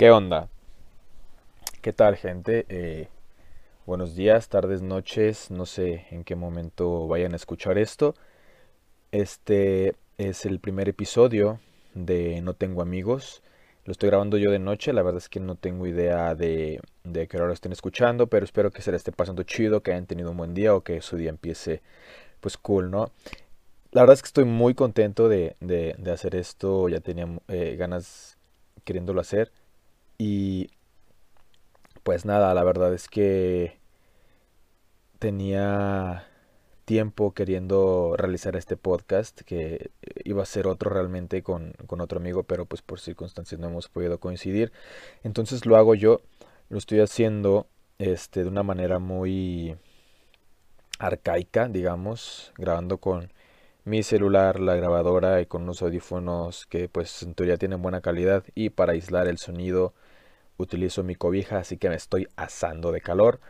¿Qué onda? ¿Qué tal gente? Eh, buenos días, tardes, noches, no sé en qué momento vayan a escuchar esto. Este es el primer episodio de No Tengo Amigos. Lo estoy grabando yo de noche, la verdad es que no tengo idea de, de qué hora lo estén escuchando, pero espero que se le esté pasando chido, que hayan tenido un buen día o que su día empiece pues cool, ¿no? La verdad es que estoy muy contento de, de, hacer esto, ya tenía eh, ganas queriéndolo hacer. Y pues nada, la verdad es que tenía tiempo queriendo realizar este podcast, que iba a ser otro realmente con, otro amigo, pero pues por circunstancias no hemos podido coincidir. Entonces lo hago yo, lo estoy haciendo este, de una manera muy arcaica, digamos, grabando con mi celular, la grabadora y con unos audífonos que pues en teoría tienen buena calidad y para aislar el sonido utilizo mi cobija, así que me estoy asando de calor.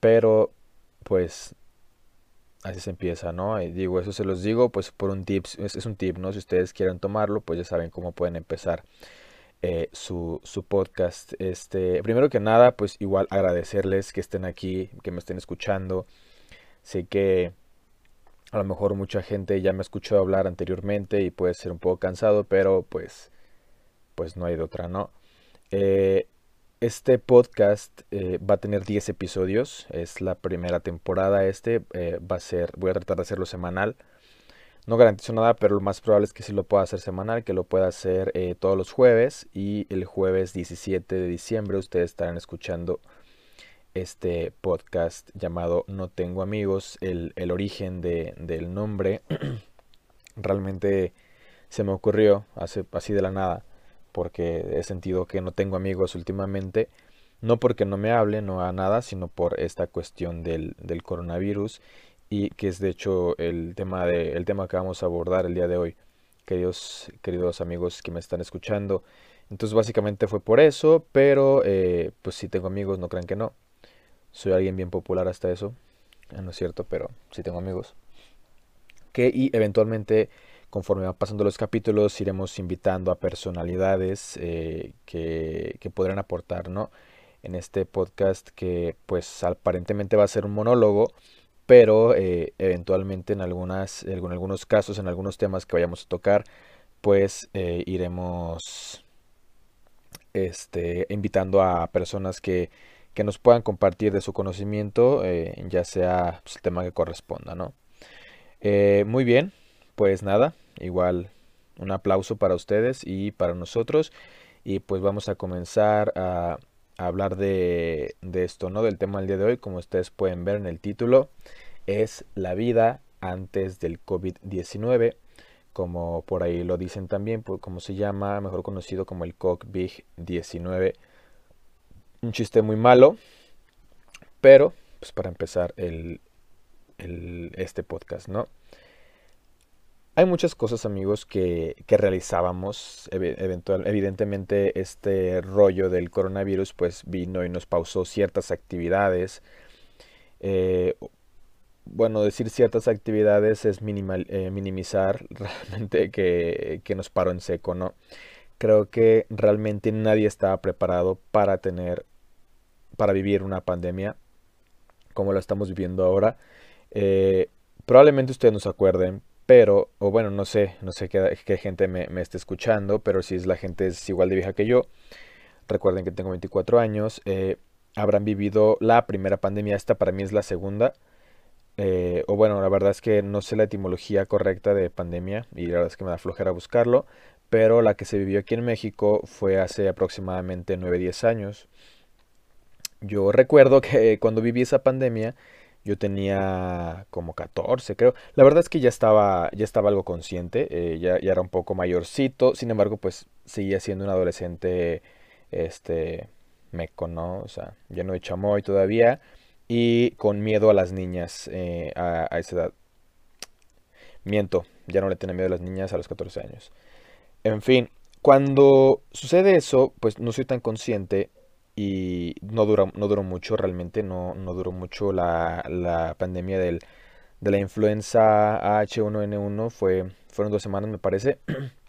Pero pues así se empieza, ¿no? Y digo, eso se los digo pues por un tip, es, un tip, ¿no? Si ustedes quieren tomarlo, pues ya saben cómo pueden empezar eh, su, su, podcast. Este, primero que nada, pues igual agradecerles que estén aquí, que me estén escuchando. Sé que a lo mejor mucha gente ya me escuchó hablar anteriormente y puede ser un poco cansado, pero pues, pues no hay de otra, ¿no? Eh, este podcast eh, va a tener 10 episodios, es la primera temporada este, eh, va a ser, voy a tratar de hacerlo semanal. No garantizo nada, pero lo más probable es que sí lo pueda hacer semanal, que lo pueda hacer eh, todos los jueves y el jueves 17 de diciembre ustedes estarán escuchando este podcast llamado No Tengo Amigos, el, origen de, del nombre realmente se me ocurrió así de la nada porque he sentido que no tengo amigos últimamente, no porque no me hablen no a nada, sino por esta cuestión del, del coronavirus y que es de hecho el tema, de, el tema que vamos a abordar el día de hoy, queridos, queridos amigos que me están escuchando. Entonces básicamente fue por eso, pero eh, pues si tengo amigos, no crean que no. Soy alguien bien popular hasta eso, ah, no es cierto, pero sí tengo amigos. Que y eventualmente conforme van pasando los capítulos iremos invitando a personalidades eh, que, que, podrán aportar ¿no? en este podcast que pues aparentemente va a ser un monólogo pero eh, eventualmente en, algunas, en algunos casos, en algunos temas que vayamos a tocar, pues eh, iremos este, invitando a personas que, que, nos puedan compartir de su conocimiento, ya sea pues, el tema que corresponda, ¿no? muy bien, pues nada, igual un aplauso para ustedes y para nosotros. Y pues vamos a comenzar a, hablar de, esto, ¿no? Del tema del día de hoy, como ustedes pueden ver en el título, es la vida antes del COVID-19, como por ahí lo dicen también, pues, como se llama, mejor conocido como el COVID-19. Un chiste muy malo, pero pues para empezar el, este podcast, ¿no? Hay muchas cosas, amigos, que, realizábamos. Evidentemente, este rollo del coronavirus, pues vino y nos pausó ciertas actividades. Eh, bueno, decir ciertas actividades es eh, minimizar realmente que, que, nos paró en seco, ¿no? Creo que realmente nadie estaba preparado para tener, para vivir una pandemia como la estamos viviendo ahora. Eh, probablemente ustedes nos acuerden, pero, o bueno, no sé, no sé qué, gente me, me, esté escuchando, pero si es la gente es igual de vieja que yo, recuerden que tengo 24 años, eh, habrán vivido la primera pandemia, esta para mí es la segunda, eh, o bueno, la verdad es que no sé la etimología correcta de pandemia y la verdad es que me da flojera buscarlo, pero la que se vivió aquí en México fue hace aproximadamente 9-10 años. Yo recuerdo que cuando viví esa pandemia, yo tenía como 14, creo. La verdad es que ya estaba, ya estaba algo consciente, eh, ya, ya, era un poco mayorcito. Sin embargo, pues seguía siendo un adolescente, este, meco, ¿no? O sea, ya no de chamoy todavía. Y con miedo a las niñas eh, a, a, esa edad. Miento, ya no le tenía miedo a las niñas a los 14 años. En fin, cuando sucede eso, pues no soy tan consciente y no duró, no duró mucho realmente, no, no duró mucho la, la pandemia del, de la influenza H1N1, fue, fueron dos semanas me parece.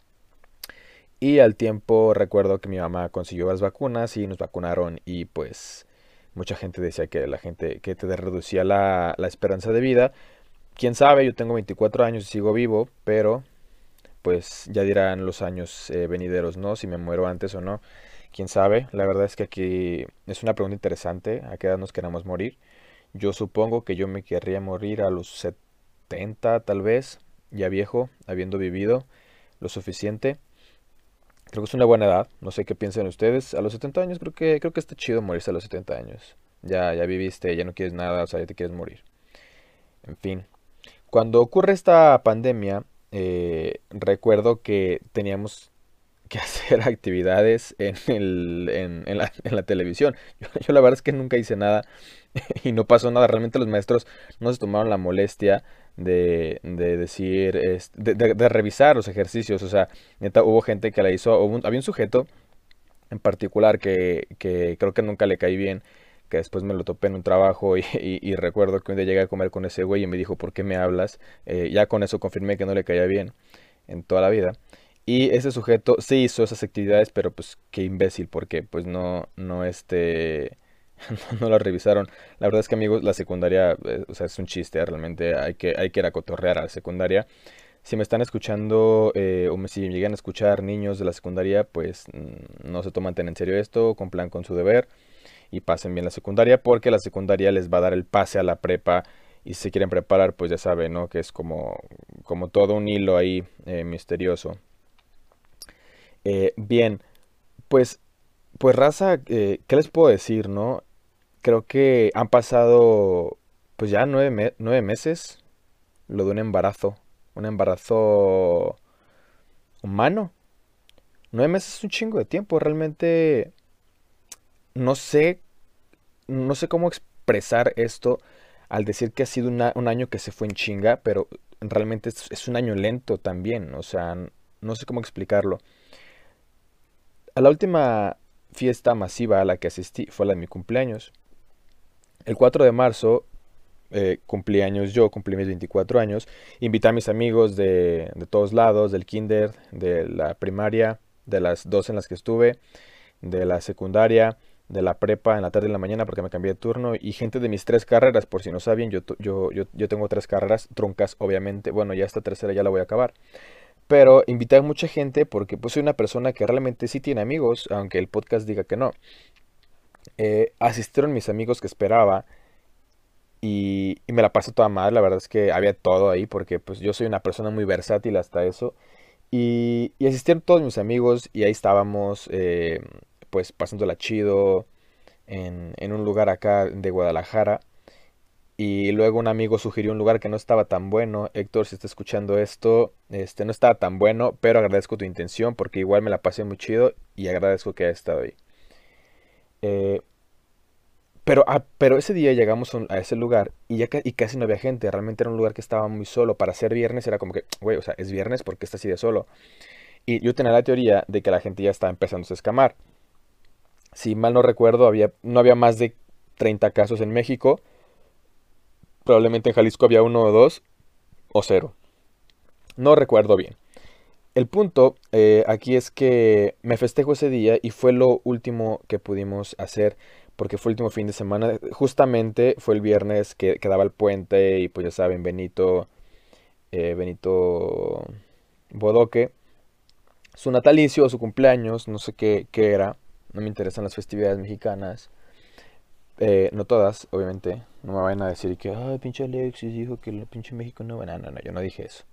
Y al tiempo recuerdo que mi mamá consiguió las vacunas y nos vacunaron y pues mucha gente decía que la gente que te reducía la, la esperanza de vida. Quién sabe, yo tengo 24 años y sigo vivo, pero pues ya dirán los años eh, venideros, ¿no? Si me muero antes o no. Quién sabe. La verdad es que aquí es una pregunta interesante. ¿A qué edad nos queremos morir? Yo supongo que yo me querría morir a los 70 tal vez, ya viejo, habiendo vivido lo suficiente. Creo que es una buena edad, no sé qué piensan ustedes. A los 70 años creo que creo que está chido morirse a los 70 años. Ya ya viviste, ya no quieres nada, o sea, ya te quieres morir. En fin. Cuando ocurre esta pandemia, eh, recuerdo que teníamos que hacer actividades en, el, en, la, televisión. Yo, la verdad es que nunca hice nada y no pasó nada. Realmente los maestros no se tomaron la molestia de, de decir, de, de, revisar los ejercicios. O sea, hubo gente que la hizo. había un sujeto en particular que, que creo que nunca le caí bien que después me lo topé en un trabajo y, recuerdo que un día llegué a comer con ese güey y me dijo, ¿por qué me hablas? Eh, ya con eso confirmé que no le caía bien en toda la vida. Y ese sujeto sí hizo esas actividades, pero pues qué imbécil, porque pues no, no este, no, lo revisaron. La verdad es que amigos, la secundaria, eh, o sea, es un chiste, realmente hay que, hay que ir a cotorrear a la secundaria. Si me están escuchando eh, o si llegan a escuchar niños de la secundaria, pues mm, no se toman tan en serio esto, cumplan con su deber y pasen bien la secundaria, porque la secundaria les va a dar el pase a la prepa y si se quieren preparar, pues ya saben, ¿no? Que es como, como todo un hilo ahí eh, misterioso. Eh, bien, pues, pues raza, eh, ¿qué les puedo decir, no? Creo que han pasado, pues ya nueve, nueve meses, lo de un embarazo, un embarazo humano. Nueve meses es un chingo de tiempo, realmente no sé, no sé cómo expresar esto al decir que ha sido un año que se fue en chinga, pero realmente es, un año lento también, o sea, no sé cómo explicarlo. A la última fiesta masiva a la que asistí fue la de mi cumpleaños. El 4 de marzo eh, cumplí años yo, cumplí mis 24 años. Invité a mis amigos de, todos lados, del kinder, de la primaria, de las dos en las que estuve, de la secundaria, de la prepa en la tarde y en la mañana porque me cambié de turno y gente de mis tres carreras, por si no saben, yo, yo, yo, yo tengo tres carreras truncas, obviamente, bueno, ya esta tercera ya la voy a acabar. Pero invité a mucha gente porque pues soy una persona que realmente sí tiene amigos, aunque el podcast diga que no. Eh, asistieron mis amigos que esperaba y, me la pasé toda mal, la verdad es que había todo ahí porque pues yo soy una persona muy versátil hasta eso. Y, asistieron todos mis amigos y ahí estábamos eh, pues pasándola chido en un lugar acá de Guadalajara. Y luego un amigo sugirió un lugar que no estaba tan bueno. Héctor, si está escuchando esto, este no estaba tan bueno, pero agradezco tu intención porque igual me la pasé muy chido y agradezco que haya estado ahí. Eh, pero, ah, pero ese día llegamos a ese lugar y ya y casi no había gente. Realmente era un lugar que estaba muy solo. Para ser viernes era como que, güey, o sea, es viernes porque está así de solo. Y yo tenía la teoría de que la gente ya estaba empezando a escamar si mal no recuerdo, había, no había más de 30 casos en México. Probablemente en Jalisco había uno o dos o cero. No recuerdo bien. El punto eh, aquí es que me festejo ese día y fue lo último que pudimos hacer porque fue el último fin de semana. Justamente fue el viernes que quedaba el puente y pues ya saben, Benito, eh, Benito Bodoque, su natalicio o su cumpleaños, no sé qué, qué era no me interesan las festividades mexicanas. Eh, no todas, obviamente. No me vayan a decir que, ay, pinche Alexis dijo que el pinche México no. No, no, no, yo no dije eso.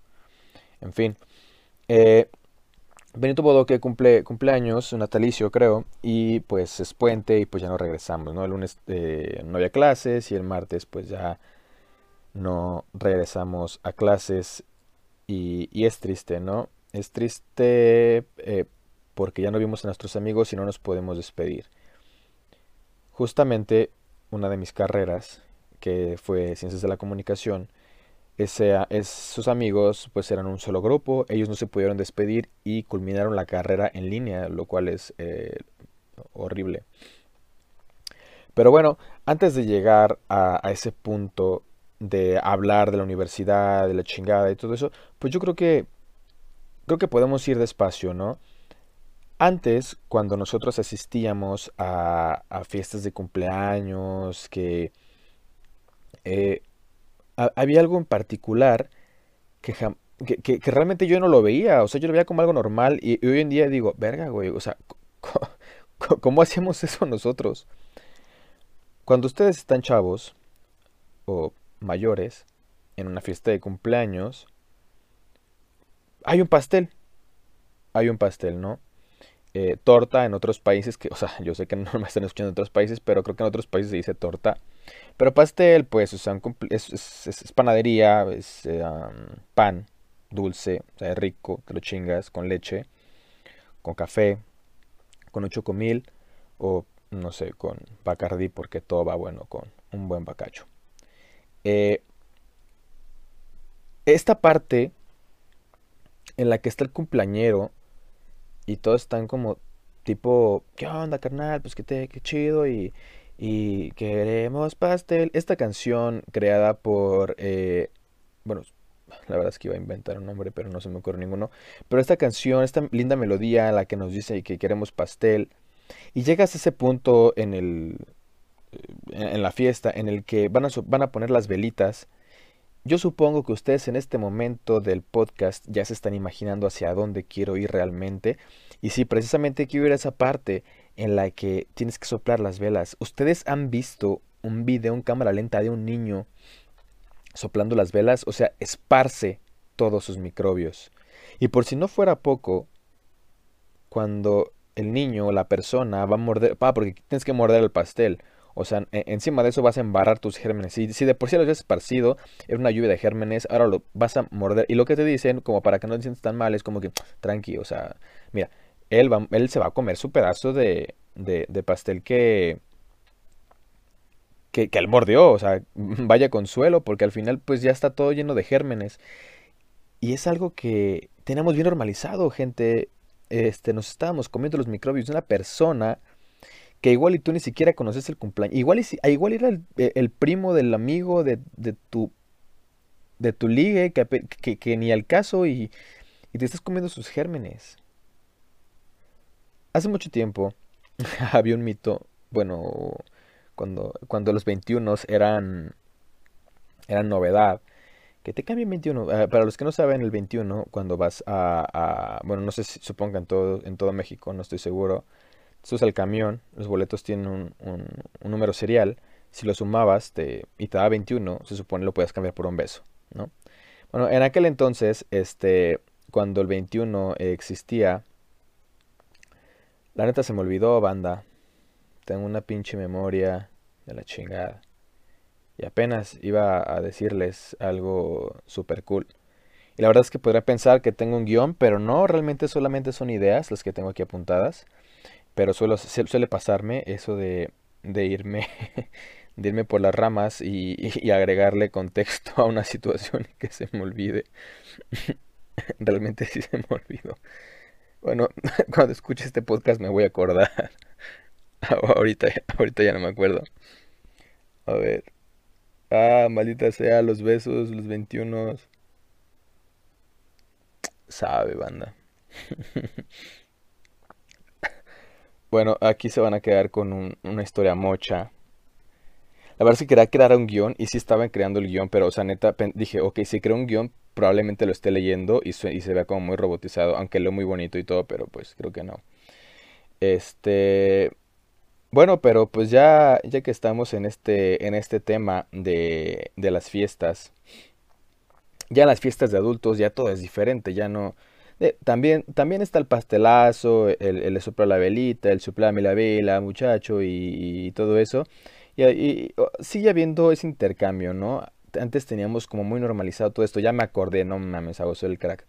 En fin. Eh, Benito Bodoque cumple cumpleaños, natalicio creo, y pues es puente y pues ya no regresamos, ¿no? El lunes eh, no había clases y el martes pues ya no regresamos a clases y, y es triste, ¿no? Es triste eh, porque ya no vimos a nuestros amigos y no nos podemos despedir. Justamente una de mis carreras, que fue Ciencias de la Comunicación, ese, es, sus amigos pues eran un solo grupo, ellos no se pudieron despedir y culminaron la carrera en línea, lo cual es eh, horrible. Pero bueno, antes de llegar a, a, ese punto de hablar de la universidad, de la chingada y todo eso, pues yo creo que creo que podemos ir despacio, ¿no? Antes, cuando nosotros asistíamos a, fiestas de cumpleaños, que eh, había algo en particular que, realmente yo no lo veía, o sea, yo lo veía como algo normal y, hoy en día digo, verga, güey, o sea, ¿cómo hacíamos eso nosotros? Cuando ustedes están chavos o mayores en una fiesta de cumpleaños, hay un pastel, hay un pastel, ¿no? Eh, torta en otros países, que, o sea, yo sé que no me están escuchando en otros países, pero creo que en otros países se dice torta. Pero pastel, pues, es, panadería, es eh, pan, dulce, o sea, rico, te lo chingas, con leche, con café, con un chocomil, o no sé, con bacardí, porque todo va bueno con un buen bacacho. Eh, esta parte en la que está el cumpleañero y todos están como tipo, ¿qué onda, carnal? Pues que te, qué chido y, y queremos pastel. Esta canción creada por, eh, bueno, la verdad es que iba a inventar un nombre, pero no se me ocurre ninguno. Pero esta canción, esta linda melodía, la que nos dice que queremos pastel, y llegas a ese punto en el, en la fiesta en el que van a, van a poner las velitas yo supongo que ustedes en este momento del podcast ya se están imaginando hacia dónde quiero ir realmente. Y sí, precisamente quiero ir a esa parte en la que tienes que soplar las velas. Ustedes han visto un video en cámara lenta de un niño soplando las velas, o sea, esparce todos sus microbios. Y por si no fuera poco, cuando el niño o la persona va a morder, pa, porque tienes que morder el pastel, o sea, e, encima de eso vas a embarrar tus gérmenes. Si, si de por sí lo habías esparcido, era una lluvia de gérmenes, ahora lo vas a morder. Y lo que te dicen, como para que no te sientas tan mal, es como que, tranqui, o sea, mira, él, va, él se va a comer su pedazo de, de, pastel que, que, que él mordió. O sea, vaya consuelo, porque al final pues ya está todo lleno de gérmenes. Y es algo que tenemos bien normalizado, gente. Este, nos estábamos comiendo los microbios de una persona que igual y tú ni siquiera conoces el cumpleaños. Igual, y, igual era e, el, primo del amigo de, de, tu de tu ligue que, que, ni al caso y, y, te estás comiendo sus gérmenes. Hace mucho tiempo había un mito, bueno, cuando, cuando los 21 eran, eran novedad, que te cambien 21. Ah, para los que no saben, el 21, cuando vas a, bueno, no sé si supongan todo, en todo México, no estoy seguro, es el camión, los boletos tienen un, un, número serial, si lo sumabas te, y te da 21, se supone lo puedes cambiar por un beso, ¿no? Bueno, en aquel entonces, este, cuando el 21 existía, la neta se me olvidó, banda. Tengo una pinche memoria de la chingada. Y apenas iba a decirles algo super cool. Y la verdad es que podría pensar que tengo un guion, pero no, realmente solamente son ideas las que tengo aquí apuntadas. Pero suelo, suele pasarme eso de, de irme irme por las ramas y, y, agregarle contexto a una situación que se me olvide. Realmente sí se me olvidó. Bueno, cuando escuche este podcast me voy a acordar. ahorita, ahorita ya no me acuerdo. A ver. Ah, maldita sea, los besos, los 21. Sabe, banda. Bueno, aquí se van a quedar con una historia mocha. La verdad es que quería crear un guion y sí estaban creando el guion, pero, o sea, neta, dije, ok, si creo un guion, probablemente lo esté leyendo y, y se vea como muy robotizado, aunque lo muy bonito y todo, pero pues creo que no. Este... Bueno, pero pues ya, ya que estamos en este, en este tema de, de las fiestas, ya las fiestas de adultos ya todo es diferente, ya no, también, también está el pastelazo, el, el sopla la velita, el soplame la vela, muchacho, y, todo eso. Y, sigue habiendo ese intercambio, ¿no? Antes teníamos como muy normalizado todo esto, ya me acordé, no mames, hago el crack.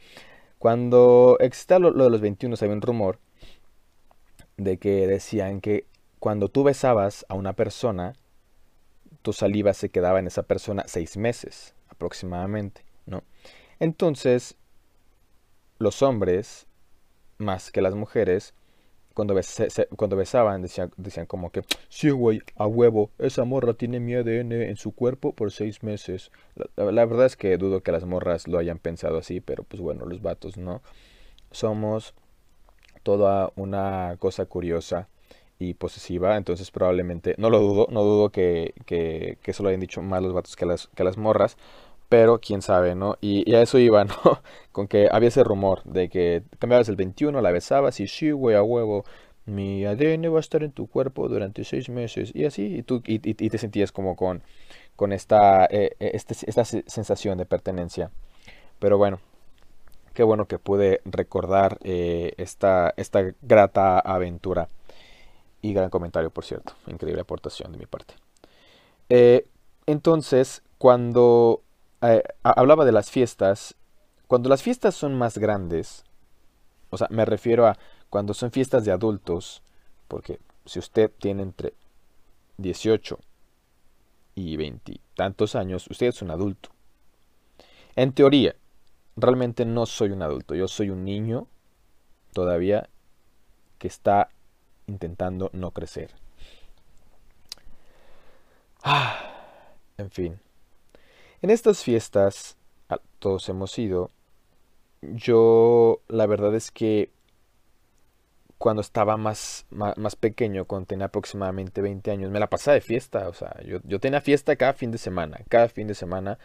Cuando existía lo, de los 21, había un rumor de que decían que cuando tú besabas a una persona, tu saliva se quedaba en esa persona seis meses aproximadamente, ¿no? Entonces, los hombres, más que las mujeres, cuando, cuando besaban, decían, como que, sí, güey, a huevo, esa morra tiene mi ADN en su cuerpo por seis meses. La, verdad es que dudo que las morras lo hayan pensado así, pero pues bueno, los vatos no. Somos toda una cosa curiosa y posesiva, entonces probablemente, no lo dudo, no dudo que, que, que eso lo hayan dicho más los vatos que las, que las morras, pero quién sabe, ¿no? Y, a eso iba, ¿no? Con que había ese rumor de que cambiabas el 21, la besabas y sí, güey, a huevo, mi ADN va a estar en tu cuerpo durante seis meses y así, y tú y, te sentías como con, con esta, eh, eh, este, esta sensación de pertenencia. Pero bueno, qué bueno que pude recordar eh, esta, esta grata aventura. Y gran comentario, por cierto. Increíble aportación de mi parte. entonces, cuando hablaba de las fiestas, cuando las fiestas son más grandes, o sea, me refiero a cuando son fiestas de adultos, porque si usted tiene entre 18 y 20 tantos años, usted es un adulto. En teoría, realmente no soy un adulto, yo soy un niño todavía que está intentando no crecer. Ah, en fin. En estas fiestas, todos hemos ido, yo la verdad es que cuando estaba más, más, pequeño, cuando tenía aproximadamente 20 años, me la pasaba de fiesta, o sea, yo, tenía fiesta cada fin de semana, cada fin de semana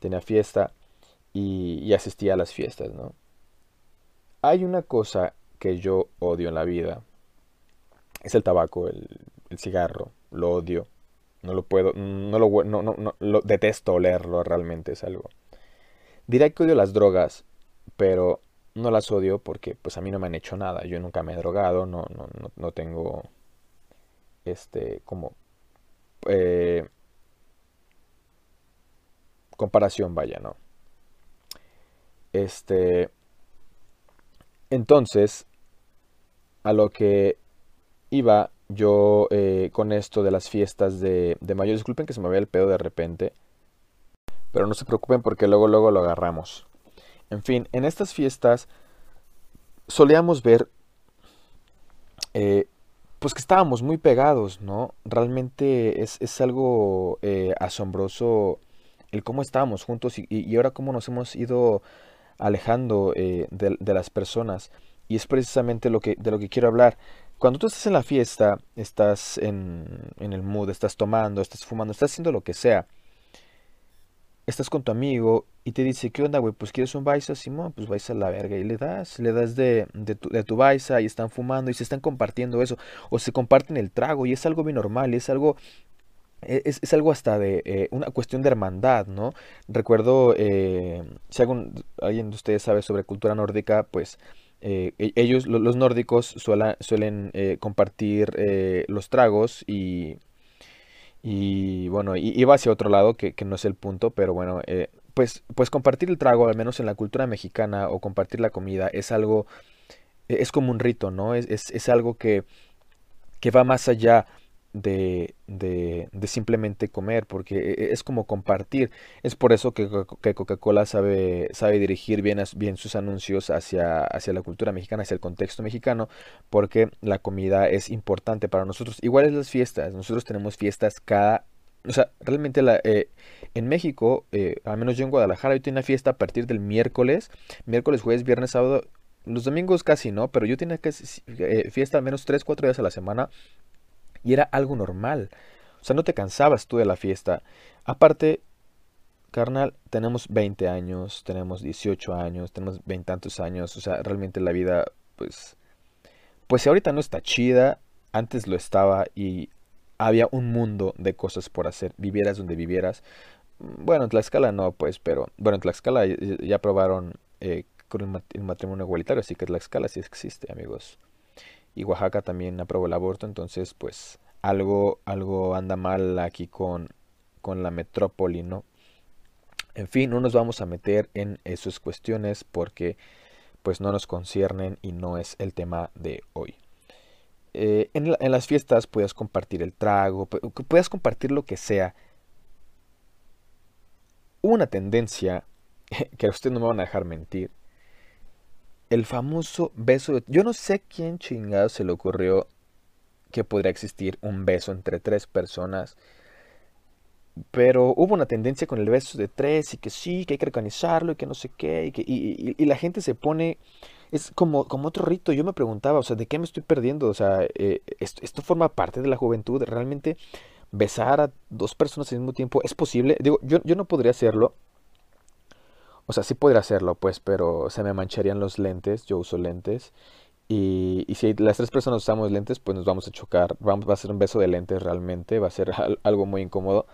tenía fiesta y, asistía a las fiestas, ¿no? Hay una cosa que yo odio en la vida, es el tabaco, el, el cigarro, lo odio, no lo puedo, no lo, no, no, no, lo detesto olerlo realmente, es algo. Diré que odio las drogas, pero no las odio porque pues a mí no me han hecho nada. Yo nunca me he drogado, no, no, no, tengo este como eh, comparación, vaya, ¿no? Este, entonces, a lo que iba yo eh, con esto de las fiestas de, de mayo, disculpen que se me vea el pedo de repente, pero no se preocupen porque luego, luego lo agarramos. En fin, en estas fiestas solíamos ver eh, pues que estábamos muy pegados, ¿no? Realmente es, algo eh, asombroso el cómo estábamos juntos y, ahora cómo nos hemos ido alejando eh, de, las personas. Y es precisamente lo que, de lo que quiero hablar. Cuando tú estás en la fiesta, estás en, en el mood, estás tomando, estás fumando, estás haciendo lo que sea estás con tu amigo y te dice, ¿qué onda, güey? Pues quieres un Baisa, Simón, pues Baisa a la verga. Y le das, le das de, de, tu, de tu Baisa y están fumando y se están compartiendo eso. O se comparten el trago y es algo bien normal y es algo... E, es, es algo hasta de eh, una cuestión de hermandad, ¿no? Recuerdo, eh, si algún, alguien de ustedes sabe sobre cultura nórdica, pues eh, e, ellos, los nórdicos, suelen compartir los tragos y y bueno, iba hacia otro lado, que, no es el punto, pero bueno, eh, pues, pues compartir el trago, al menos en la cultura mexicana, o compartir la comida, es algo, e, es como un rito, ¿no? Es, es, es algo que, que va más allá de, de, de, simplemente comer, porque e, e, es como compartir. Es por eso que, que Coca-Cola sabe, sabe dirigir bien, bien sus anuncios hacia, hacia la cultura mexicana, hacia el contexto mexicano, porque la comida es importante para nosotros. Igual es las fiestas, nosotros tenemos fiestas cada... O sea, realmente la, eh, en México, eh, al menos yo en Guadalajara, yo tengo una fiesta a partir del miércoles, miércoles, jueves, viernes, sábado, los domingos casi no, pero yo tenía que eh, fiesta al menos 3, 4 días a la semana y era algo normal. O sea, no te cansabas tú de la fiesta. Aparte, carnal, tenemos 20 años, tenemos 18 años, tenemos tantos años. O sea, realmente la vida, pues, pues si ahorita no está chida, antes lo estaba y había un mundo de cosas por hacer, vivieras donde vivieras. Bueno, en Tlaxcala no, pues, pero bueno, en Tlaxcala ya, probaron eh, con el matrimonio igualitario, así que Tlaxcala sí existe, amigos y Oaxaca también aprobó el aborto, entonces pues algo, algo anda mal aquí con, con la metrópoli, ¿no? En fin, no nos vamos a meter en esas cuestiones porque pues no nos conciernen y no es el tema de hoy. Eh, en, las fiestas puedes compartir el trago, puedes compartir lo que sea. Una tendencia, que a usted no me van a dejar mentir, el famoso beso. Yo no sé quién chingado se le ocurrió que podría existir un beso entre tres personas. Pero hubo una tendencia con el beso de tres y que sí, que hay que organizarlo y que no sé qué. Y, que, y, la gente se pone es como, como otro rito. Yo me preguntaba, o sea, ¿de qué me estoy perdiendo? O sea, eh, esto, esto, forma parte de la juventud. Realmente besar a dos personas al mismo tiempo es posible. Digo, yo, yo no podría hacerlo. O sea, sí podría hacerlo, pues, pero se me mancharían los lentes. Yo uso lentes. Y, y, si las tres personas usamos lentes, pues nos vamos a chocar. Vamos, va a ser un beso de lentes realmente. Va a ser algo muy incómodo.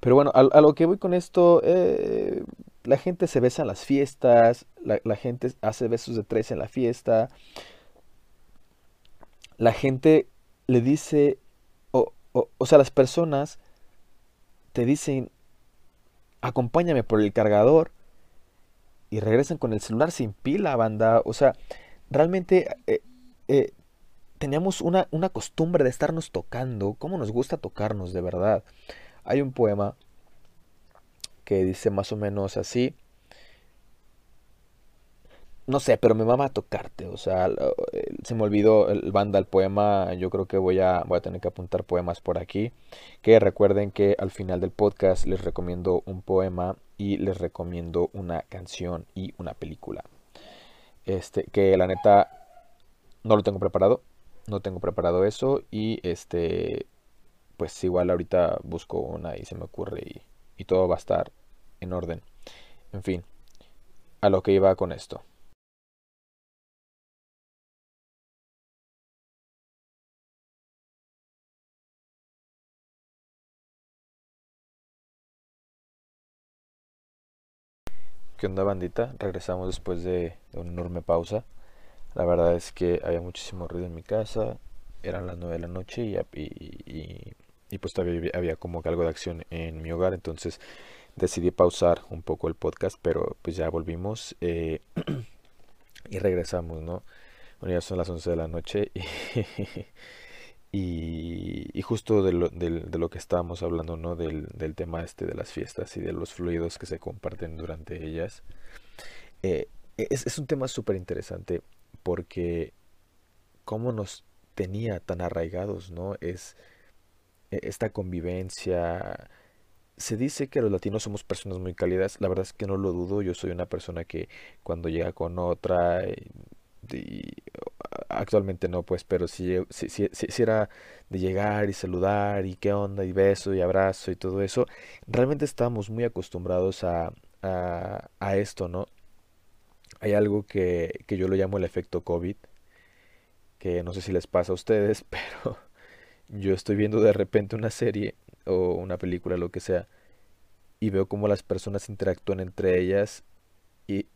Pero bueno, a, lo que voy con esto, eh, la gente se besa en las fiestas, la, gente hace besos de tres en la fiesta, la gente le dice, o, o, sea, las personas te dicen, acompáñame por el cargador y regresan con el celular sin pila, banda. O sea, realmente eh, eh, teníamos una, una, costumbre de estarnos tocando. ¿Cómo nos gusta tocarnos de verdad? Hay un poema que dice más o menos así. No sé, pero me mama tocarte. O sea, eh, se me olvidó el banda, el poema. Yo creo que voy a, voy a tener que apuntar poemas por aquí. Que recuerden que al final del podcast les recomiendo un poema y les recomiendo una canción y una película. Este, que la neta no lo tengo preparado. No tengo preparado eso. Y este, pues igual ahorita busco una y se me ocurre y y todo va a estar en orden. En fin, a lo que iba con esto. ¿Qué bandita? Regresamos después de, una enorme pausa. La verdad es que había muchísimo ruido en mi casa. Eran las 9 de la noche y, y, y pues todavía había como que algo de acción en mi hogar, entonces decidí pausar un poco el podcast, pero pues ya volvimos eh, y regresamos, ¿no? Bueno, ya son las 11 de la noche y, y, justo de lo, de, lo, que estábamos hablando, ¿no? Del, del, tema este de las fiestas y de los fluidos que se comparten durante ellas. Eh, es, es un tema súper interesante porque cómo nos tenía tan arraigados, ¿no? Es e, esta convivencia. Se dice que los latinos somos personas muy cálidas, la verdad es que no lo dudo, yo soy una persona que cuando llega con otra, actualmente no pues, pero si, si, si, era de llegar y saludar y qué onda y beso y abrazo y todo eso, realmente estamos muy acostumbrados a, a, a esto, ¿no? Hay algo que, que yo lo llamo el efecto COVID, que no sé si les pasa a ustedes, pero yo estoy viendo de repente una serie o una película, lo que sea, y veo cómo las personas interactúan entre ellas y,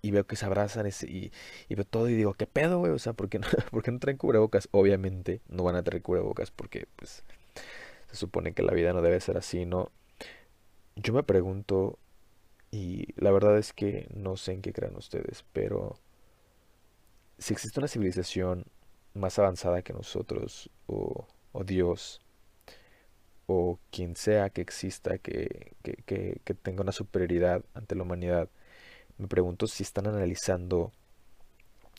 y, veo que se abrazan y, y, veo todo y digo, ¿qué pedo, güey? O sea, ¿por qué, no, ¿por no traen cubrebocas? Obviamente no van a traer cubrebocas porque, pues, se supone que la vida no debe ser así, ¿no? Yo me pregunto, y la verdad es que no sé en qué crean ustedes, pero si existe una civilización más avanzada que nosotros, o, Dios, o quien sea que exista, que, que, que, tenga una superioridad ante la humanidad, me pregunto si están analizando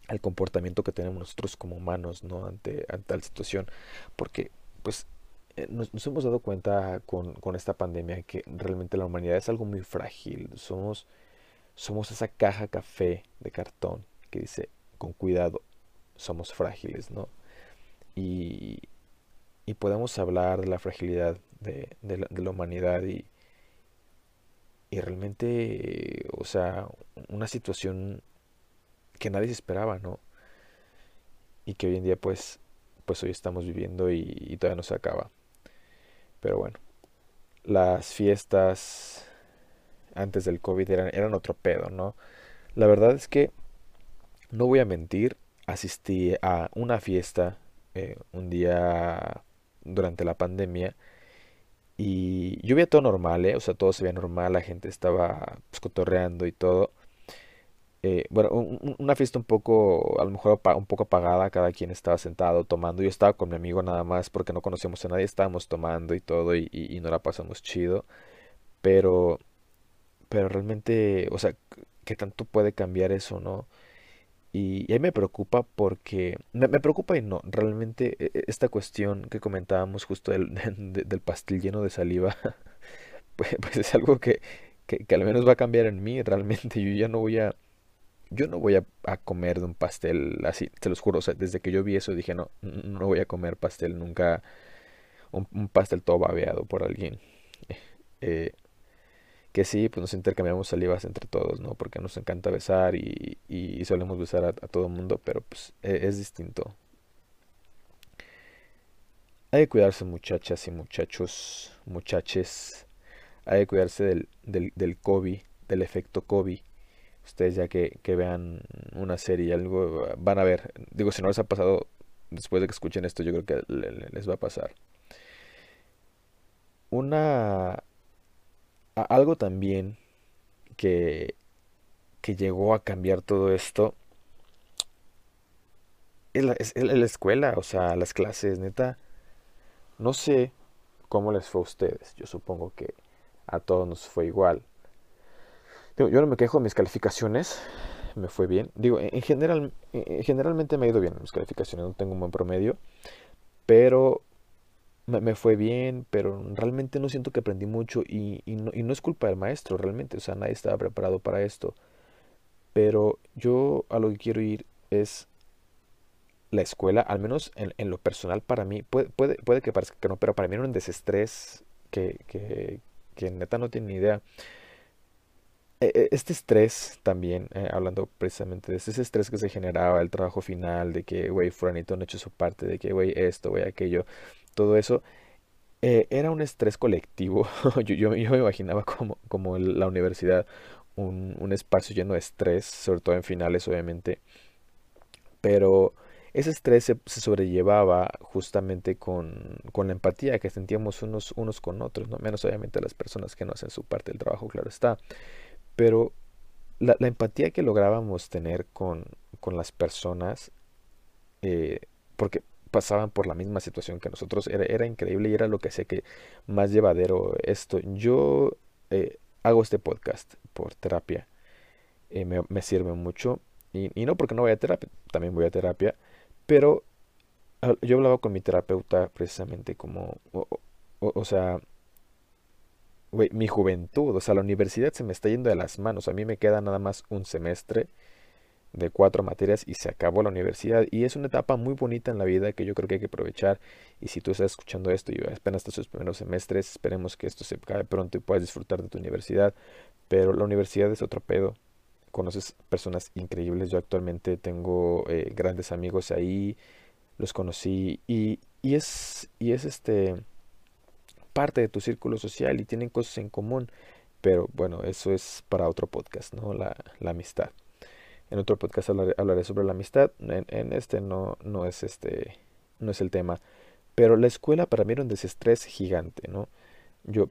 el comportamiento que tenemos nosotros como humanos ¿no? ante, tal situación. Porque pues eh, nos, hemos dado cuenta con, esta pandemia que realmente la humanidad es algo muy frágil. Somos, somos esa caja café de cartón que dice con cuidado, somos frágiles, ¿no? Y, y podemos hablar de la fragilidad de, la, humanidad y, y realmente, o sea, una situación que nadie se esperaba, ¿no? Y que hoy en día, pues, pues hoy estamos viviendo y, todavía no se acaba. Pero bueno, las fiestas antes del COVID eran, eran otro pedo, ¿no? La verdad es que, no voy a mentir, asistí a una fiesta eh, un día durante la pandemia y yo veía todo normal, ¿eh? o sea, todo se veía normal, la gente estaba pues, cotorreando y todo. Eh, bueno, una fiesta un poco, a lo mejor un poco apagada, cada quien estaba sentado tomando. Yo estaba con mi amigo nada más porque no conocíamos a nadie, estábamos tomando y todo y, y no la pasamos chido. Pero, pero realmente, o sea, ¿qué tanto puede cambiar eso, no? Y, ahí me preocupa porque, me, preocupa y no, realmente e, e, esta cuestión que comentábamos justo del, del pastel lleno de saliva, pues, pues, es algo que, que, al menos va a cambiar en mí, realmente yo ya no voy a, yo no voy a, comer de un pastel así, te los juro, o sea, desde que yo vi eso dije, no, no voy a comer pastel nunca, un, pastel todo babeado por alguien. Eh, que sí, pues nos intercambiamos salivas entre todos, ¿no? Porque nos encanta besar y, y solemos besar a, todo mundo, pero pues e, es, distinto. Hay que cuidarse muchachas y muchachos, muchaches. Hay que cuidarse del, del, del COVID, del efecto COVID. Ustedes ya que, que vean una serie algo, van a ver. Digo, si no les ha pasado, después de que escuchen esto, yo creo que les va a pasar. Una algo también que, que llegó a cambiar todo esto es la, es la escuela, o sea, las clases, neta. No sé cómo les fue a ustedes. Yo supongo que a todos nos fue igual. yo no me quejo de mis calificaciones. Me fue bien. Digo, en general, generalmente me ha ido bien en mis calificaciones. No tengo un buen promedio. Pero me, fue bien, pero realmente no siento que aprendí mucho y, no, y, no, es culpa del maestro, realmente, o sea, nadie estaba preparado para esto. Pero yo a lo que quiero ir es la escuela, al menos en, lo personal para mí, puede, puede, puede, que parezca que no, pero para mí era un desestrés que, que, neta no tiene ni idea. E, e, este estrés también, eh, hablando precisamente de ese estrés que se generaba, el trabajo final, de que, güey, furanito no ha hecho su parte, de que, güey, esto, güey, aquello, todo eso, eh, era un estrés colectivo. yo, me imaginaba como, como la universidad un, un, espacio lleno de estrés, sobre todo en finales, obviamente. Pero ese estrés se, sobrellevaba justamente con, con, la empatía que sentíamos unos, unos con otros, ¿no? menos obviamente las personas que no hacen su parte del trabajo, claro está. Pero la, la empatía que lográbamos tener con, con las personas, eh, porque pasaban por la misma situación que nosotros. Era, increíble y era lo que hacía que más llevadero esto. Yo eh, hago este podcast por terapia. Eh, me, sirve mucho. Y, no porque no vaya a terapia, también voy a terapia. Pero ah, yo hablaba con mi terapeuta precisamente como, o, sea, mi juventud, o sea, la universidad se me está yendo de las manos. A mí me queda nada más un semestre de cuatro materias y se acabó la universidad. Y es una etapa muy bonita en la vida que yo creo que hay que aprovechar. Y si tú estás escuchando esto y apenas estás sus primeros semestres, esperemos que esto se acabe pronto y puedas disfrutar de tu universidad. Pero la universidad es otro pedo. Conoces personas increíbles. Yo actualmente tengo eh, grandes amigos ahí. Los conocí. Y, y, es, y es este parte de tu círculo social y tienen cosas en común. Pero bueno, eso es para otro podcast, ¿no? La, la amistad. En otro podcast hablaré, sobre la amistad. En, este no, no es este no es el tema. Pero la escuela para mí era un desestrés gigante, ¿no? Yo,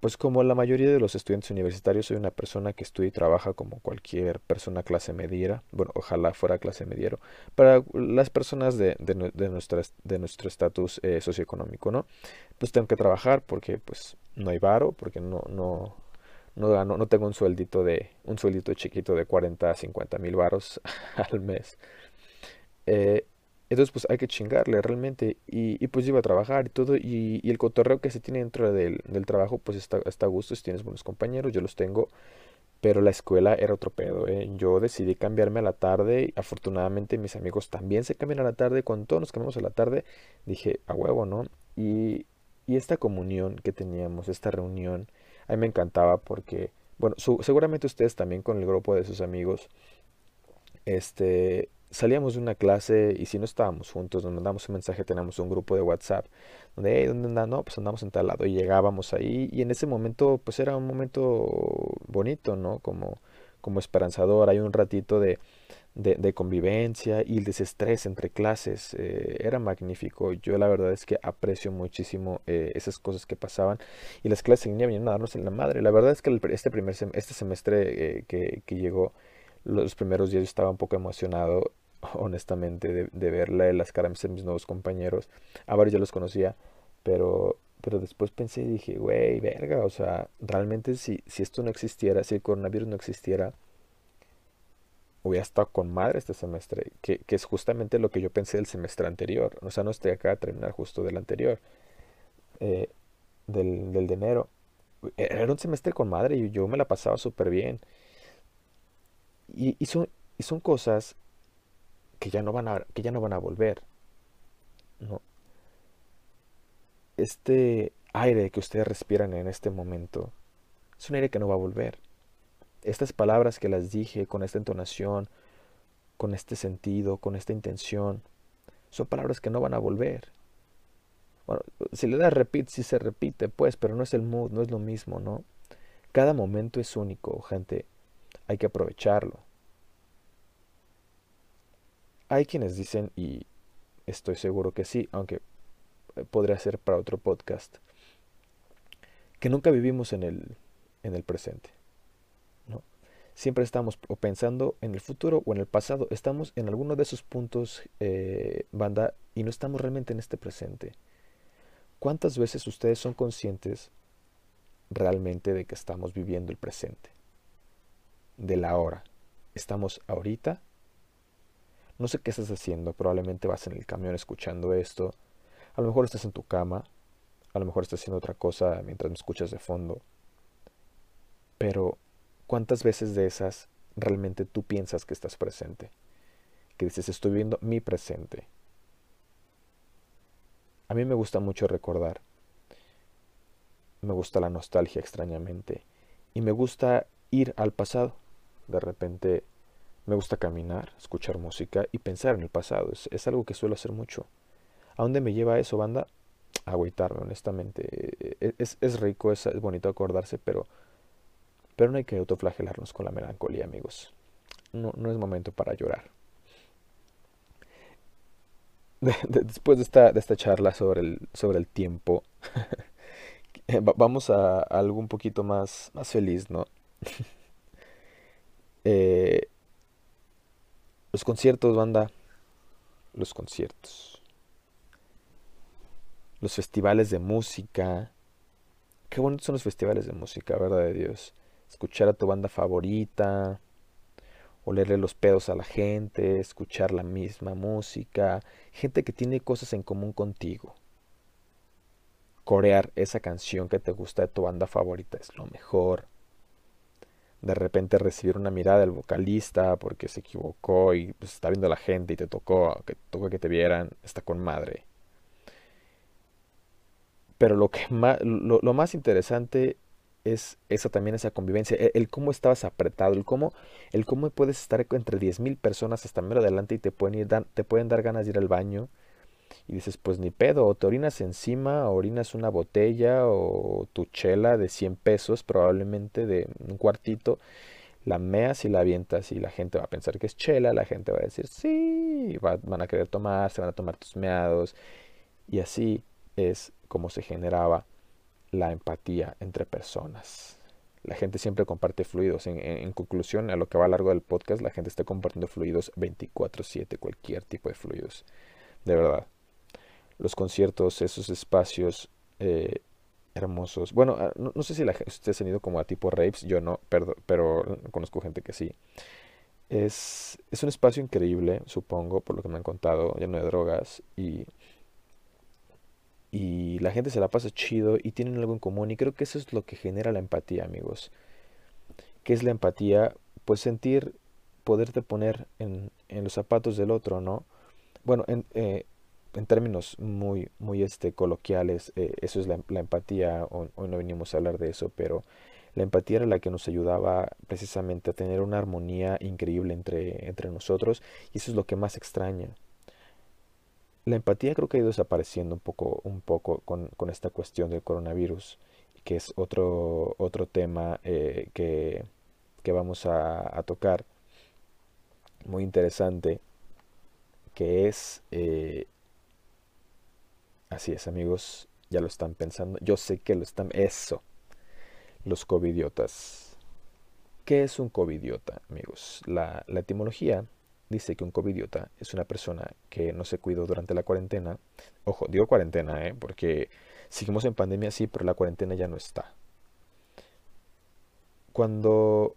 pues como la mayoría de los estudiantes universitarios, soy una persona que estudia y trabaja como cualquier persona clase mediera. Bueno, ojalá fuera clase mediero. Para las personas de, de, de, de nuestro estatus eh, socioeconómico, ¿no? Pues tengo que trabajar porque pues no hay varo, porque no, no, no, no, tengo un sueldito de un sueldito chiquito de 40 a 50 mil varos al mes. Eh, entonces pues hay que chingarle realmente y, y, pues iba a trabajar y todo y, el cotorreo que se tiene dentro del, del trabajo pues está, está, a gusto si tienes buenos compañeros, yo los tengo, pero la escuela era otro pedo. ¿eh? Yo decidí cambiarme a la tarde. Afortunadamente mis amigos también se cambian a la tarde. Cuando todos nos cambiamos a la tarde, dije, a huevo, ¿no? Y, y esta comunión que teníamos, esta reunión, a mí me encantaba porque, bueno, seguramente ustedes también con el grupo de sus amigos, este, salíamos de una clase y si no estábamos juntos, nos mandamos un mensaje, tenemos un grupo de WhatsApp, donde, hey, ¿dónde andan? No, pues andamos en tal lado y llegábamos ahí y en ese momento, pues era un momento bonito, ¿no? Como, como esperanzador, hay un ratito de de, convivencia y el desestrés entre clases eh, era magnífico. Yo la verdad es que aprecio muchísimo eh, esas cosas que pasaban y las clases en línea venían a darnos en la madre. La verdad es que este primer este semestre eh, que, que, llegó, los primeros días yo estaba un poco emocionado, honestamente, de, de ver las caras de mis nuevos compañeros. A varios ya los conocía, pero pero después pensé y dije, güey, verga, o sea, realmente si, si esto no existiera, si el coronavirus no existiera, hubiera estado con madre este semestre, que, que, es justamente lo que yo pensé del semestre anterior. O sea, no estoy acá a terminar justo del anterior, eh, del, del de enero. Era un semestre con madre y yo me la pasaba súper bien. Y, y, son, Y son cosas que ya no van a, que ya no van a volver. ¿no? Este aire que ustedes respiran en este momento es un aire que no va a volver. Estas palabras que las dije con esta entonación, con este sentido, con esta intención, son palabras que no van a volver. Bueno, si le das repeat, si se repite, pues, pero no es el mood, no es lo mismo, ¿no? Cada momento es único, gente. Hay que aprovecharlo. Hay quienes dicen, y estoy seguro que sí, aunque eh, podría ser para otro podcast, que nunca vivimos en el, en el presente. Siempre estamos o pensando en el futuro o en el pasado. Estamos en alguno de esos puntos, eh, banda, y no estamos realmente en este presente. ¿Cuántas veces ustedes son conscientes realmente de que estamos viviendo el presente? De la hora. ¿Estamos ahorita? No sé qué estás haciendo, probablemente vas en el camión escuchando esto. A lo mejor estás en tu cama, a lo mejor estás haciendo otra cosa mientras me escuchas de fondo. Pero, ¿cuántas veces de esas realmente tú piensas que estás presente? Que dices, estoy viviendo mi presente. A mí me gusta mucho recordar. Me gusta la nostalgia extrañamente. Y me gusta ir al pasado. De repente me gusta caminar, escuchar música y pensar en el pasado. Es, algo que suelo hacer mucho. ¿A dónde me lleva eso, banda? A agüitarme, honestamente. E, es, es rico, es, bonito acordarse, pero, pero no hay que autoflagelarnos con la melancolía, amigos. No, no es momento para llorar. después de esta, de esta charla sobre el, sobre el tiempo, vamos a, algo un poquito más, más feliz, ¿no? Eh, los conciertos, banda. Los conciertos. Los festivales de música. Qué bonitos son los festivales de música, verdad de Dios. Escuchar a tu banda favorita olerle los pedos a la gente, escuchar la misma música, gente que tiene cosas en común contigo. Corear esa canción que te gusta de tu banda favorita es lo mejor. De repente recibir una mirada del vocalista porque se equivocó y pues, está viendo a la gente y te tocó que, tocó que te vieran, está con madre. Pero lo, que más, lo más interesante es esa también esa convivencia, e, el, cómo estabas apretado, el cómo, el cómo puedes estar entre 10.000 personas hasta medio adelante y te pueden, ir, te pueden dar ganas de ir al baño y dices, pues ni pedo, o te orinas encima, o orinas una botella o tu chela de 100 pesos probablemente de un cuartito, la meas y la avientas y la gente va a pensar que es chela, la gente va a decir, sí, van a querer tomar, se van a tomar tus meados y así es como se generaba la empatía entre personas. La gente siempre comparte fluidos. En, conclusión, a lo que va a largo del podcast, la gente está compartiendo fluidos 24/7, cualquier tipo de fluidos. De verdad. Los conciertos, esos espacios eh, hermosos. Bueno, ah, no, sé si la, ustedes han ido como a tipo raves, yo no, pero, pero conozco gente que sí. Es, es un espacio increíble, supongo, por lo que me han contado, lleno de drogas y y la gente se la pasa chido y tienen algo en común y creo que eso es lo que genera la empatía, amigos. ¿Qué es la empatía? Pues sentir, poderte poner en, los zapatos del otro, ¿no? Bueno, en, eh, en términos muy, muy este, coloquiales, eh, eso es la, empatía, hoy, no venimos a hablar de eso, pero la empatía era la que nos ayudaba precisamente a tener una armonía increíble entre, entre nosotros y eso es lo que más extraña la empatía creo que ha ido desapareciendo un poco, un poco con, esta cuestión del coronavirus, que es otro, otro tema eh, que, vamos a, tocar, muy interesante, que es, eh, así es amigos, ya lo están pensando, yo sé que lo están, eso, los covidiotas. ¿Qué es un covidiota, amigos? La, la etimología dice que un covidiota es una persona que no se cuidó durante la cuarentena. Ojo, digo cuarentena, ¿eh? porque seguimos en pandemia, sí, pero la cuarentena ya no está. Cuando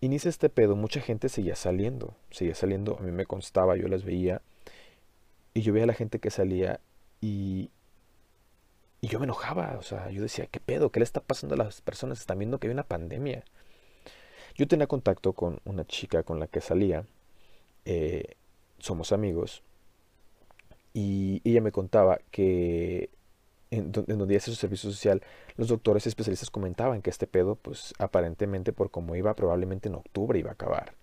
inicia este pedo, mucha gente seguía saliendo, seguía saliendo, a mí me constaba, yo las veía, y yo veía a la gente que salía y, y yo me enojaba, o sea, yo decía, ¿qué pedo? ¿Qué le está pasando a las personas? Están viendo que hay una pandemia. Yo tenía contacto con una chica con la que salía, eh, somos amigos, y ella me contaba que en, donde hace su servicio social, los doctores especialistas comentaban que este pedo, pues aparentemente por como iba, probablemente en octubre iba a acabar.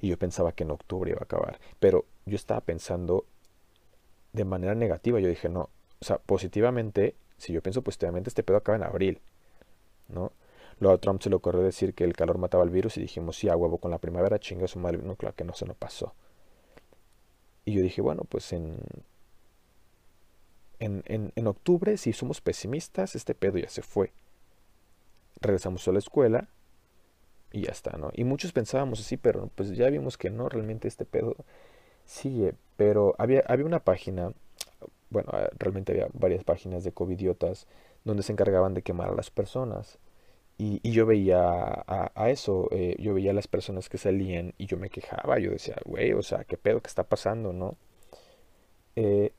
Y yo pensaba que en octubre iba a acabar. Pero yo estaba pensando de manera negativa. Yo dije, no, o sea, positivamente, si yo pienso positivamente, este pedo acaba en abril, ¿no? Luego a Trump se le ocurrió decir que el calor mataba el virus y dijimos, sí, a huevo, con la primavera chinga su madre. No, claro que no se nos pasó. Y yo dije, bueno, pues en, en, octubre, si somos pesimistas, este pedo ya se fue. Regresamos a la escuela y ya está, ¿no? Y muchos pensábamos así, pero pues ya vimos que no, realmente este pedo sigue. Pero había, había una página, bueno, realmente había varias páginas de covidiotas donde se encargaban de quemar a las personas. Y, yo veía a, eso, eh, yo veía a las personas que salían y yo me quejaba, yo decía, güey, o sea, ¿qué pedo que está pasando, no? Eh,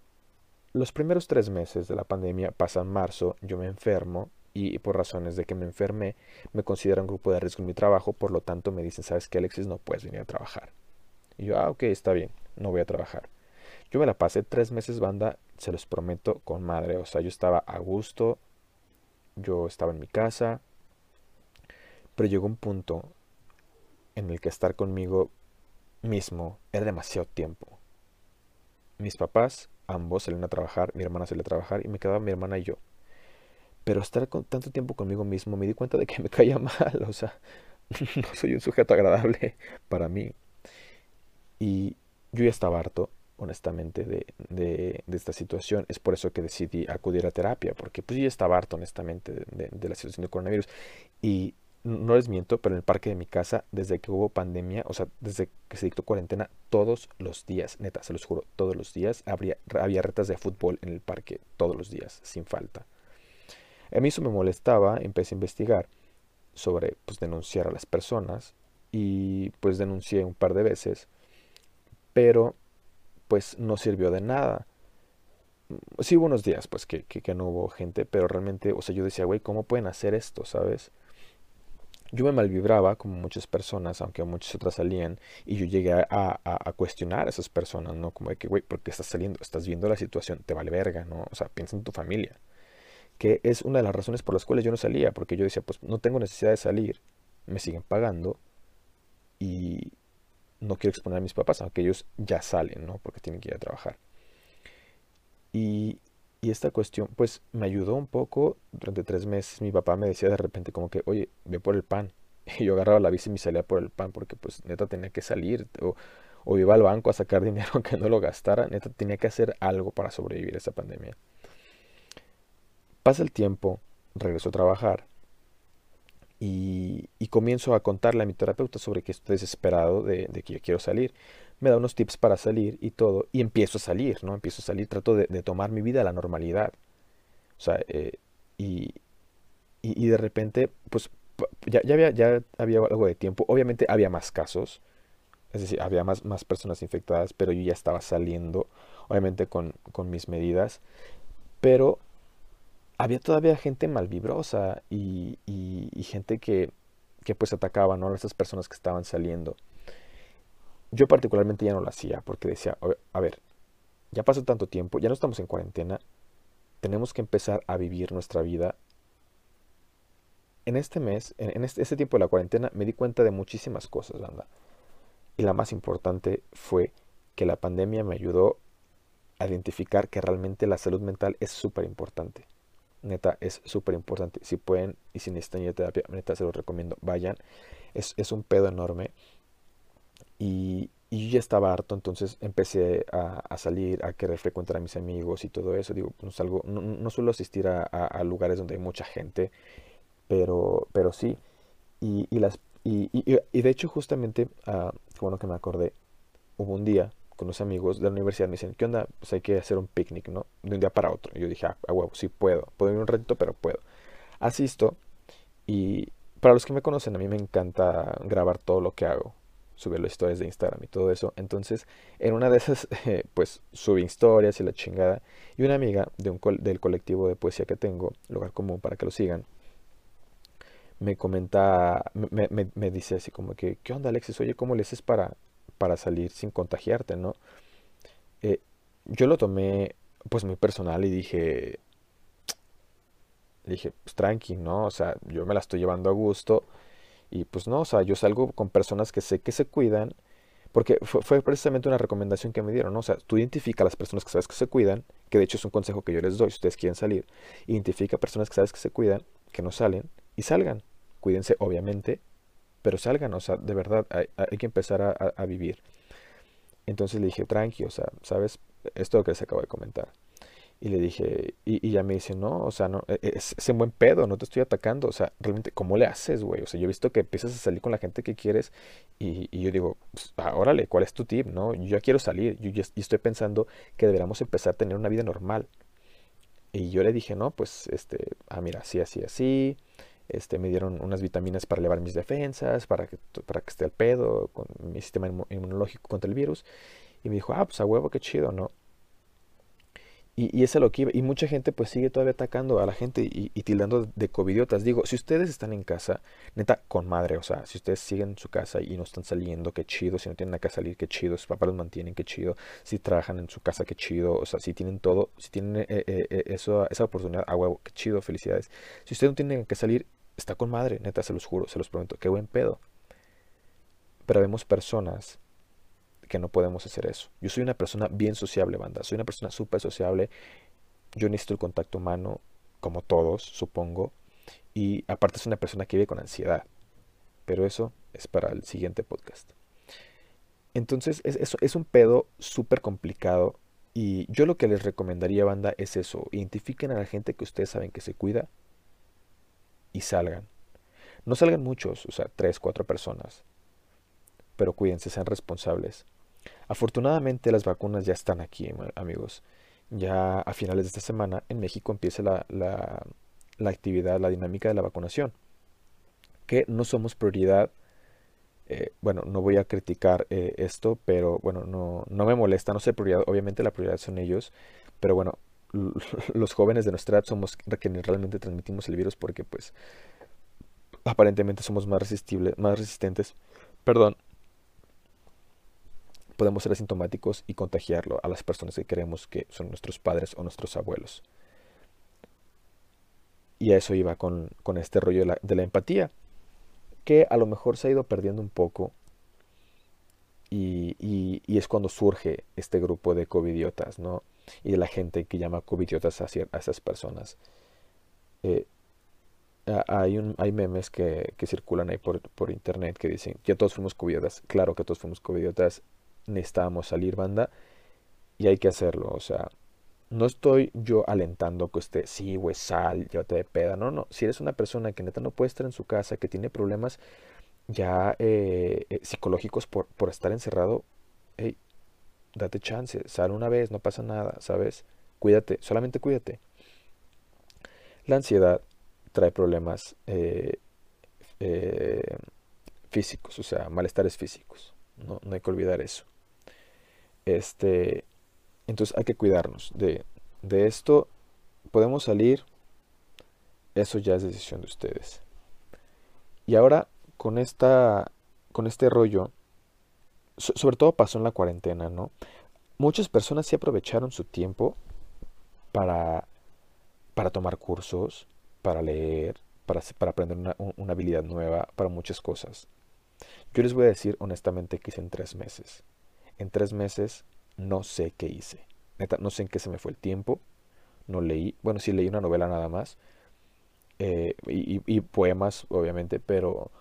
los primeros tres meses de la pandemia pasan marzo, yo me enfermo y por razones de que me enfermé me considero un grupo de riesgo en mi trabajo, por lo tanto me dicen, sabes que Alexis no puedes venir a trabajar. Y yo, ah, ok, está bien, no voy a trabajar. Yo me la pasé tres meses banda, se los prometo, con madre. O sea, yo estaba a gusto, yo estaba en mi casa, pero llegó un punto en el que estar conmigo mismo era demasiado tiempo. Mis papás ambos salían a trabajar, mi hermana salía a trabajar y me quedaba mi hermana y yo. Pero estar con tanto tiempo conmigo mismo me di cuenta de que me caía mal, o sea, no soy un sujeto agradable para mí. Y yo ya estaba harto, honestamente, de, de, esta situación. Es por eso que decidí acudir a terapia, porque pues yo ya estaba harto, honestamente, de, de la situación del coronavirus. Y no les miento, pero en el parque de mi casa, desde que hubo pandemia, o sea, desde que se dictó cuarentena, todos los días, neta, se los juro, todos los días habría, había retas de fútbol en el parque, todos los días, sin falta. A mí eso me molestaba, empecé a investigar sobre, pues, denunciar a las personas y pues denuncié un par de veces, pero pues no sirvió de nada. Sí hubo unos días, pues, que, que no hubo gente, pero realmente, o sea, yo decía, güey, ¿cómo pueden hacer esto, sabes? Yo me malvibraba como muchas personas, aunque muchas otras salían, y yo llegué a, cuestionar a esas personas, ¿no? Como de que, güey, ¿por qué estás saliendo? Estás viendo la situación, te vale verga, ¿no? O sea, piensa en tu familia. Que es una de las razones por las cuales yo no salía, porque yo decía, pues no tengo necesidad de salir, me siguen pagando y no quiero exponer a mis papás, aunque ellos ya salen, ¿no? Porque tienen que ir a trabajar. Y, y esta cuestión, pues me ayudó un poco. Durante tres meses mi papá me decía de repente como que, oye, ve por el pan. Y yo agarraba la bici y me salía por el pan porque pues neta tenía que salir. O, o iba al banco a sacar dinero aunque no lo gastara. Neta tenía que hacer algo para sobrevivir a esa pandemia. Pasa el tiempo, regreso a trabajar y, y, comienzo a contarle a mi terapeuta sobre que estoy desesperado de, de que yo quiero salir me da unos tips para salir y todo, y empiezo a salir, ¿no? Empiezo a salir, trato de, tomar mi vida a la normalidad. O sea, eh, y, y, de repente, pues ya, ya, había, ya había algo de tiempo, obviamente había más casos, es decir, había más, más personas infectadas, pero yo ya estaba saliendo, obviamente con, con mis medidas, pero había todavía gente malvibrosa y, y, y gente que, que pues atacaba, ¿no? A esas personas que estaban saliendo. Yo particularmente ya no lo hacía porque decía, a ver, ya pasó tanto tiempo, ya no estamos en cuarentena, tenemos que empezar a vivir nuestra vida. En este mes, en este, este, tiempo de la cuarentena, me di cuenta de muchísimas cosas, banda. Y la más importante fue que la pandemia me ayudó a identificar que realmente la salud mental es súper importante. Neta, es súper importante. Si pueden y si necesitan ir a terapia, neta, se los recomiendo. Vayan. Es, es un pedo enorme. Y, yo ya estaba harto, entonces empecé a, salir, a querer frecuentar a mis amigos y todo eso. Digo, no, salgo, no, suelo asistir a, lugares donde hay mucha gente, pero, pero sí. Y, las, y, de hecho, justamente, uh, bueno que me acordé, hubo un día con los amigos de la universidad, me dicen, ¿qué onda? Pues hay que hacer un picnic, ¿no? De un día para otro. Y yo dije, ah, a huevo, sí puedo. Puedo ir un ratito, pero puedo. Asisto y para los que me conocen, a mí me encanta grabar todo lo que hago subir las historias de Instagram y todo eso. Entonces, en una de esas, eh, pues subí historias y la chingada. Y una amiga de un del colectivo de poesía que tengo, lugar común para que lo sigan, me comenta, me, me, me, dice así como que, ¿qué onda Alexis? Oye, ¿cómo le haces para, para salir sin contagiarte, ¿no? Eh, yo lo tomé pues muy personal y dije, dije, pues tranqui, ¿no? O sea, yo me la estoy llevando a gusto y pues no, o sea, yo salgo con personas que sé que se cuidan, porque fue, precisamente una recomendación que me dieron, ¿no? O sea, tú identifica a las personas que sabes que se cuidan, que de hecho es un consejo que yo les doy si ustedes quieren salir, identifica a personas que sabes que se cuidan, que no salen y salgan. Cuídense, obviamente, pero salgan, o sea, de verdad, hay, que empezar a, a, vivir. Entonces le dije, tranqui, o sea, ¿sabes? Esto que les acabo de comentar. Y le dije, y, y ya me dice, no, o sea, no, e, e, es, es en buen pedo, no te estoy atacando. O sea, realmente, ¿cómo le haces, güey? O sea, yo he visto que empiezas a salir con la gente que quieres y, y yo digo, pues, ah, órale, ¿cuál es tu tip? No, yo ya quiero salir, yo ya estoy pensando que deberíamos empezar a tener una vida normal. Y yo le dije, no, pues, este, ah, mira, así, así, así. Este, me dieron unas vitaminas para elevar mis defensas, para que, para que esté al pedo, con mi sistema inmunológico contra el virus. Y me dijo, ah, pues a huevo, qué chido, ¿no? Y, y es lo que iba. Y mucha gente pues sigue todavía atacando a la gente y, tildando de covidiotas. Digo, si ustedes están en casa, neta, con madre, o sea, si ustedes siguen en su casa y no están saliendo, qué chido. Si no tienen a que salir, qué chido. Si papás los mantienen, qué chido. Si trabajan en su casa, qué chido. O sea, si tienen todo, si tienen eh, eh, eh, esa oportunidad, a huevo, qué chido, felicidades. Si ustedes no tienen que salir, está con madre, neta, se los juro, se los prometo, qué buen pedo. Pero vemos personas que no podemos hacer eso. Yo soy una persona bien sociable, banda. Soy una persona súper sociable. Yo necesito el contacto humano, como todos, supongo. Y aparte soy una persona que vive con ansiedad. Pero eso es para el siguiente podcast. Entonces es, es un pedo súper complicado. Y yo lo que les recomendaría, banda, es eso. Identifiquen a la gente que ustedes saben que se cuida y salgan. No salgan muchos, o sea, tres, cuatro personas. Pero cuídense, sean responsables. Afortunadamente las vacunas ya están aquí, amigos. Ya a finales de esta semana en México empieza la, la, actividad, la dinámica de la vacunación. Que no somos prioridad. Eh, bueno, no voy a criticar eh, esto, pero bueno, no, no me molesta, no sé prioridad. Obviamente la prioridad son ellos. Pero bueno, los jóvenes de nuestra edad somos quienes realmente transmitimos el virus porque pues aparentemente somos más más resistentes. Perdón, podemos ser asintomáticos y contagiarlo a las personas que creemos que son nuestros padres o nuestros abuelos. Y a eso iba con, este rollo de la, empatía, que a lo mejor se ha ido perdiendo un poco. Y, es cuando surge este grupo de covidiotas, ¿no? Y de la gente que llama covidiotas a, a esas personas. Eh, hay, un, hay memes que, circulan ahí por, por, internet que dicen que todos fuimos covidiotas. Claro que todos fuimos covidiotas necesitamos salir banda y hay que hacerlo, o sea, no estoy yo alentando que usted, sí, güey, sal, llévate de peda, no, no, si eres una persona que neta no puede estar en su casa, que tiene problemas ya eh, eh, psicológicos por, por estar encerrado, hey, date chance, sal una vez, no pasa nada, ¿sabes? Cuídate, solamente cuídate. La ansiedad trae problemas eh, físicos, o sea, malestares físicos. No, no hay que olvidar eso. Este, entonces hay que cuidarnos de, esto. Podemos salir. Eso ya es decisión de ustedes. Y ahora con esta con este rollo sobre todo pasó en la cuarentena, ¿no? Muchas personas sí aprovecharon su tiempo para tomar cursos, para leer, para, aprender una, una, habilidad nueva, para muchas cosas. Yo les voy a decir honestamente que hice en tres meses. En tres meses no sé qué hice. No sé en qué se me fue el tiempo. No leí. Bueno, sí leí una novela nada más. Eh, y, poemas, obviamente, pero,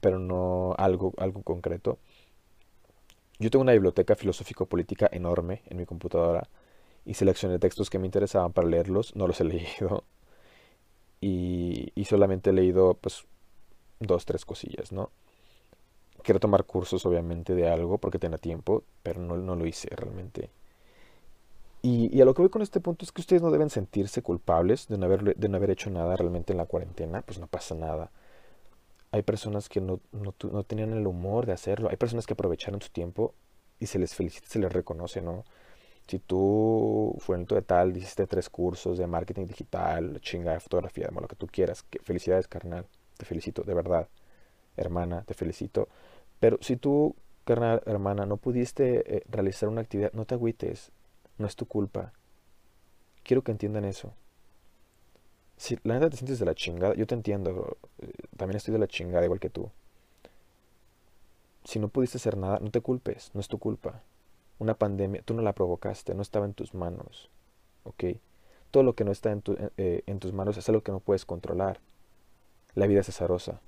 pero no algo, algo concreto. Yo tengo una biblioteca filosófico-política enorme en mi computadora y seleccioné textos que me interesaban para leerlos. No los he leído. Y, y solamente he leído, pues, dos, tres cosillas, ¿no? Quiero tomar cursos, obviamente, de algo porque tenía tiempo, pero no, lo hice realmente. Y, a lo que voy con este punto es que ustedes no deben sentirse culpables de no, haber, hecho nada realmente en la cuarentena, pues no pasa nada. Hay personas que no, no, no tenían el humor de hacerlo, hay personas que aprovecharon su tiempo y se les felicita, se les reconoce, ¿no? Si tú, fuente de tal, hiciste tres cursos de marketing digital, chinga de fotografía, lo que tú quieras, felicidades, carnal, te felicito, de verdad hermana, te felicito. Pero si tú carnal, hermana, no pudiste eh, realizar una actividad, no te agüites, no es tu culpa. Quiero que entiendan eso. Si la neta te sientes de la chingada, yo te entiendo, eh, también estoy de la chingada igual que tú. Si no pudiste hacer nada, no te culpes, no es tu culpa. Una pandemia, tú no la provocaste, no estaba en tus manos. ¿Ok? Todo lo que no está en, eh, en tus manos es algo que no puedes controlar. La vida es azarosa.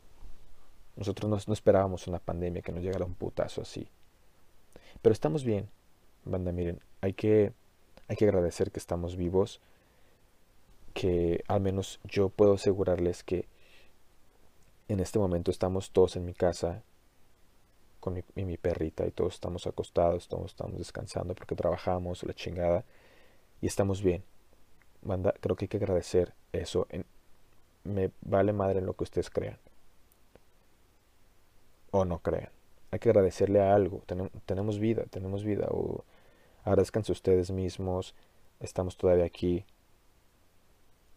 Nosotros no, esperábamos una pandemia que nos llegara un putazo así. Pero estamos bien, banda, miren, hay que, hay que agradecer que estamos vivos, que al menos yo puedo asegurarles que en este momento estamos todos en mi casa con mi, y mi perrita y todos estamos acostados, todos estamos descansando porque trabajamos, la chingada, y estamos bien. Banda, creo que hay que agradecer eso. me vale madre en lo que ustedes crean o no crean. Hay que agradecerle a algo. tenemos vida, tenemos vida. O agradezcanse ustedes mismos. Estamos todavía aquí.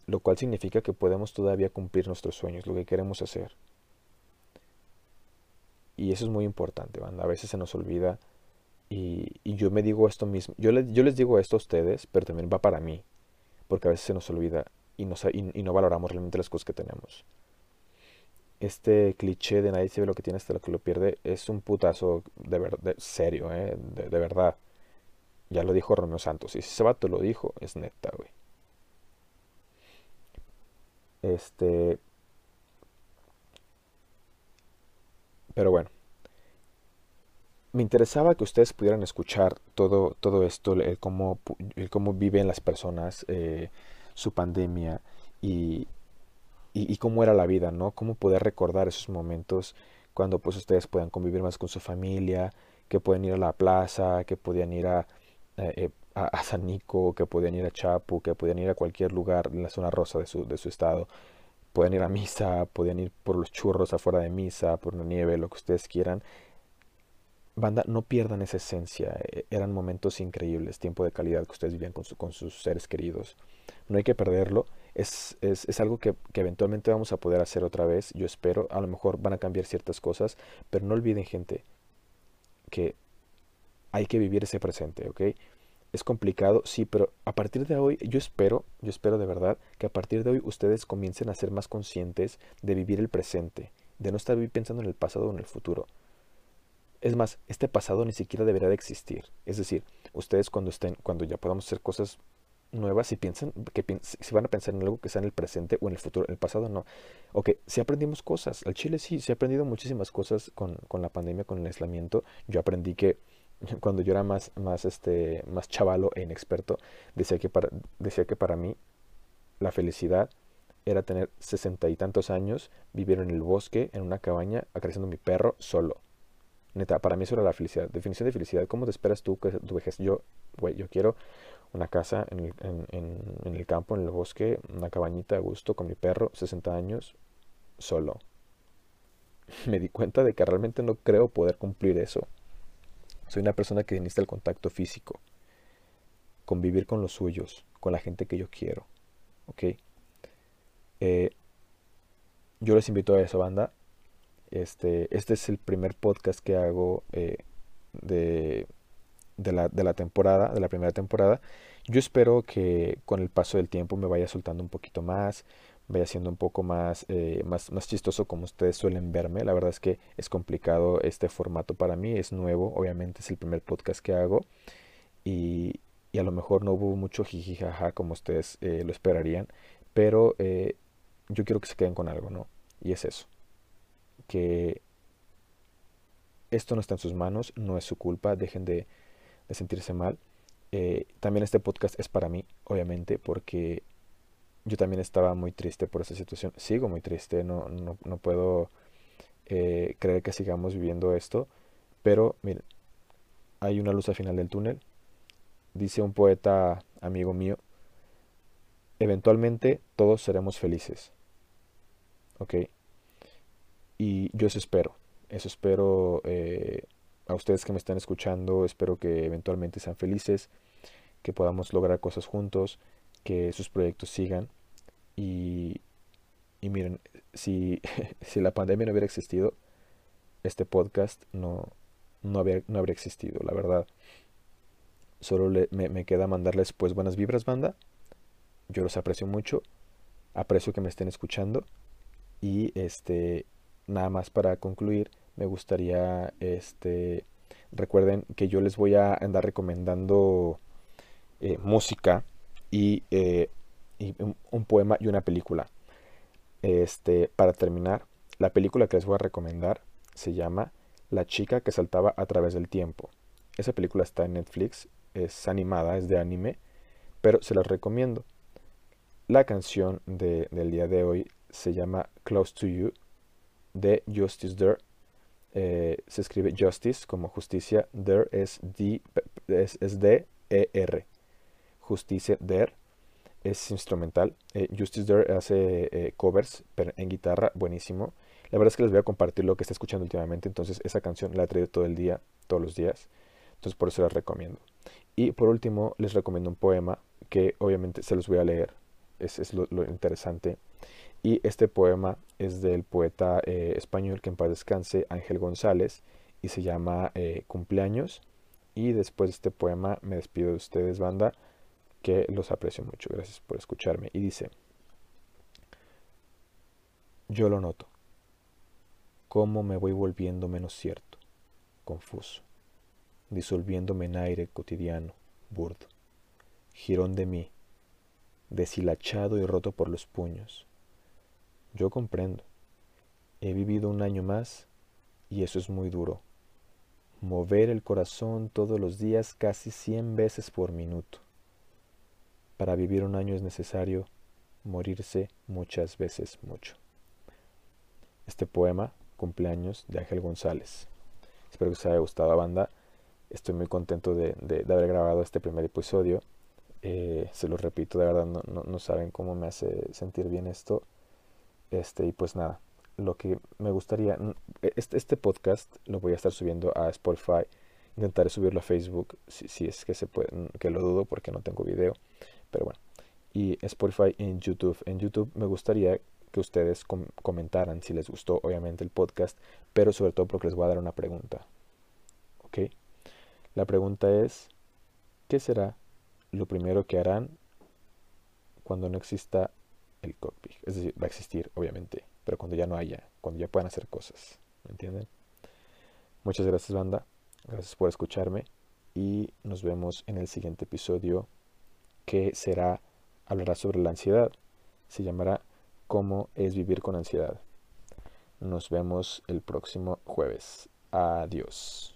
Lo cual significa que podemos todavía cumplir nuestros sueños, lo que queremos hacer. Y eso es muy importante, banda. A veces se nos olvida. Y, yo me digo esto mismo. Yo, yo, les digo esto a ustedes, pero también va para mí. Porque a veces se nos olvida y no, y no valoramos realmente las cosas que tenemos este cliché de nadie sabe lo que tiene hasta lo que lo pierde es un putazo de, verdad serio, ¿eh? de, verdad. Ya lo dijo Romeo Santos. Y si ese vato lo dijo, es neta, güey. Este. Pero bueno. Me interesaba que ustedes pudieran escuchar todo, todo esto, el cómo, el cómo viven las personas eh, su pandemia y, y, cómo era la vida, ¿no? Cómo poder recordar esos momentos cuando pues ustedes puedan convivir más con su familia, que pueden ir a la plaza, que podían ir a, eh, eh, a, San Nico, que podían ir a Chapu, que podían ir a cualquier lugar en la zona rosa de su, de su estado. Pueden ir a misa, podían ir por los churros afuera de misa, por la nieve, lo que ustedes quieran. Banda, no pierdan esa esencia. E, eran momentos increíbles, tiempo de calidad que ustedes vivían con, con sus seres queridos. No hay que perderlo es, es, es algo que, que, eventualmente vamos a poder hacer otra vez, yo espero, a lo mejor van a cambiar ciertas cosas, pero no olviden gente que hay que vivir ese presente, ¿ok? Es complicado, sí, pero a partir de hoy yo espero, yo espero de verdad que a partir de hoy ustedes comiencen a ser más conscientes de vivir el presente, de no estar pensando en el pasado o en el futuro. Es más, este pasado ni siquiera debería de existir. Es decir, ustedes cuando estén, cuando ya podamos hacer cosas nuevas si piensan que si van a pensar en algo que sea en el presente o en el futuro, en el pasado no. Ok, si aprendimos cosas, al Chile sí, se ha aprendido muchísimas cosas con, con, la pandemia, con el aislamiento. Yo aprendí que cuando yo era más, más, este, más chavalo e inexperto, decía que, para, decía que para mí la felicidad era tener sesenta y tantos años, vivir en el bosque, en una cabaña, acariciando mi perro solo. Neta, para mí eso era la felicidad. Definición de felicidad. ¿Cómo te esperas tú que tu vejez? Yo, güey, yo quiero una casa en el, campo, en el bosque, una cabañita a gusto con mi perro, 60 años, solo. Me di cuenta de que realmente no creo poder cumplir eso. Soy una persona que necesita el contacto físico, convivir con los suyos, con la gente que yo quiero. ¿Ok? Eh, yo les invito a esa banda. Este, este es el primer podcast que hago eh, de de la, de la temporada, de la primera temporada. Yo espero que con el paso del tiempo me vaya soltando un poquito más, vaya siendo un poco más, eh, más, más chistoso como ustedes suelen verme. La verdad es que es complicado este formato para mí, es nuevo, obviamente es el primer podcast que hago y, y a lo mejor no hubo mucho jijijaja como ustedes eh, lo esperarían, pero eh, yo quiero que se queden con algo, ¿no? Y es eso, que esto no está en sus manos, no es su culpa, dejen de de sentirse mal. Eh, también este podcast es para mí, obviamente, porque yo también estaba muy triste por esa situación. Sigo muy triste, no, no, no puedo eh, creer que sigamos viviendo esto. Pero miren, hay una luz al final del túnel. Dice un poeta amigo mío, eventualmente todos seremos felices. ¿Ok? Y yo eso espero. Eso espero eh, a ustedes que me están escuchando, espero que eventualmente sean felices, que podamos lograr cosas juntos, que sus proyectos sigan. Y, y miren, si, si la pandemia no hubiera existido, este podcast no, no, habría, no habría existido, la verdad. Solo me, me queda mandarles pues buenas vibras, banda. Yo los aprecio mucho. Aprecio que me estén escuchando. Y este, nada más para concluir, me gustaría, este, recuerden que yo les voy a andar recomendando eh, música y, eh, un, poema y una película. Este, para terminar, la película que les voy a recomendar se llama La chica que saltaba a través del tiempo. Esa película está en Netflix es animada, es de anime, pero se las recomiendo. La canción de, del día de hoy se llama Close to You de Justice There. Eh, se escribe Justice como justicia, There es, D, es, es D-E-R. Justicia There es instrumental. Eh, Justice There hace eh, covers en guitarra, buenísimo. La verdad es que les voy a compartir lo que está escuchando últimamente, entonces esa canción la he traído todo el día, todos los días. Entonces por eso la recomiendo. Y por último, les recomiendo un poema que obviamente se los voy a leer. Es, lo, interesante. Y este poema es del poeta eh, español que en paz descanse, Ángel González, y se llama eh, Cumpleaños. Y después de este poema me despido de ustedes, banda, que los aprecio mucho. Gracias por escucharme. Y dice, yo lo noto, cómo me voy volviendo menos cierto, confuso disolviéndome en aire cotidiano, burdo, jirón de mí, deshilachado y roto por los puños. Yo comprendo. He vivido un año más y eso es muy duro. Mover el corazón todos los días casi cien veces por minuto. Para vivir un año es necesario morirse muchas veces mucho. Este poema, cumpleaños de Ángel González. Espero que os haya gustado, banda. Estoy muy contento de, haber grabado este primer episodio. Eh, se lo repito, de verdad no, saben cómo me hace sentir bien esto. Este, y pues nada, lo que me gustaría, este, este podcast lo voy a estar subiendo a Spotify. Intentaré subirlo a Facebook si, si es que se puede, que lo dudo porque no tengo video. Pero bueno, y Spotify en YouTube. En YouTube me gustaría que ustedes com comentaran si les gustó, obviamente, el podcast, pero sobre todo porque les voy a dar una pregunta. ¿Ok? La pregunta es, ¿qué será lo primero que harán cuando no exista el cockpit? Es decir, va a existir, obviamente, pero cuando ya no haya, cuando ya puedan hacer cosas. ¿Me entienden? Muchas gracias, banda. Gracias por escucharme y nos vemos en el siguiente episodio que será, hablará sobre la ansiedad. Se llamará ¿Cómo es vivir con ansiedad? Nos vemos el próximo jueves. Adiós.